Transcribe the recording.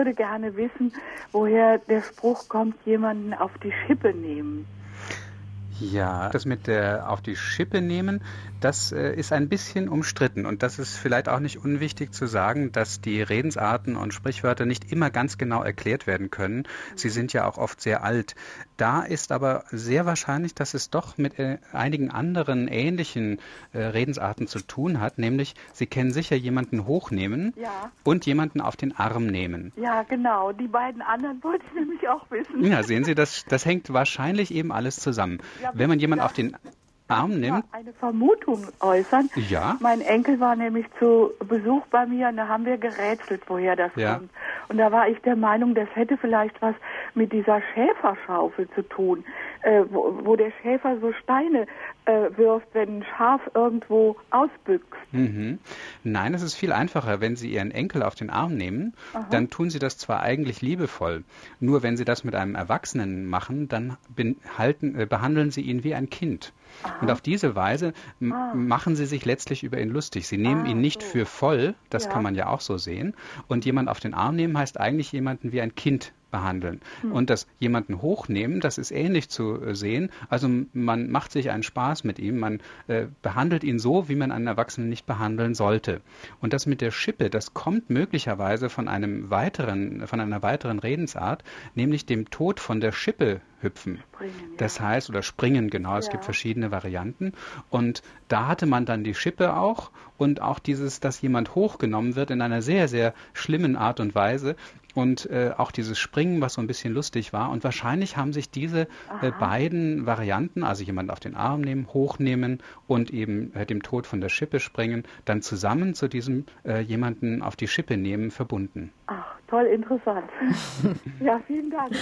würde gerne wissen, woher der Spruch kommt, jemanden auf die Schippe nehmen. Ja, das mit der auf die Schippe nehmen, das äh, ist ein bisschen umstritten und das ist vielleicht auch nicht unwichtig zu sagen, dass die Redensarten und Sprichwörter nicht immer ganz genau erklärt werden können. Sie sind ja auch oft sehr alt. Da ist aber sehr wahrscheinlich, dass es doch mit äh, einigen anderen ähnlichen äh, Redensarten zu tun hat, nämlich Sie kennen sicher jemanden hochnehmen Ja. und jemanden auf den Arm nehmen. Ja, genau. Die beiden anderen wollte ich nämlich auch wissen. Ja, sehen Sie, das, das hängt wahrscheinlich eben alles zusammen. Ja, Wenn man jemanden auf den Arm nimmt, eine Vermutung äußern. Ja. Mein Enkel war nämlich zu Besuch bei mir und da haben wir gerätselt, woher das Ja. kommt. Und da war ich der Meinung, das hätte vielleicht was mit dieser Schäferschaufel zu tun, äh, wo, wo der Schäfer so Steine äh, wirft, wenn ein Schaf irgendwo ausbüchst. Mhm. Nein, es ist viel einfacher. Wenn Sie Ihren Enkel auf den Arm nehmen, dann tun Sie das zwar eigentlich liebevoll, nur wenn Sie das mit einem Erwachsenen machen, dann äh, behandeln Sie ihn wie ein Kind. Und auf diese Weise m- machen Sie sich letztlich über ihn lustig. Sie nehmen Ah, ihn nicht so. für voll, das Ja. kann man ja auch so sehen. Und jemand auf den Arm nehmen heißt eigentlich jemanden wie ein Kind behandeln. Und das jemanden hochnehmen, das ist ähnlich zu äh, sehen. Also man macht sich einen Spaß mit ihm, man äh, behandelt ihn so, wie man einen Erwachsenen nicht behandeln sollte. Und das mit der Schippe, das kommt möglicherweise von einem weiteren, von einer weiteren Redensart, nämlich dem Tod von der Schippe hüpfen. Springen, ja. Das heißt, oder springen, genau, es Ja. gibt verschiedene Varianten. Und da hatte man dann die Schippe auch und auch dieses, dass jemand hochgenommen wird in einer sehr, sehr schlimmen Art und Weise. Und äh, auch dieses Springen, was so ein bisschen lustig war. Und wahrscheinlich haben sich diese äh, beiden Varianten, also jemanden auf den Arm nehmen, hochnehmen und eben äh, dem Tod von der Schippe springen, dann zusammen zu diesem äh, jemanden auf die Schippe nehmen verbunden. Ach, toll interessant. ja, vielen Dank.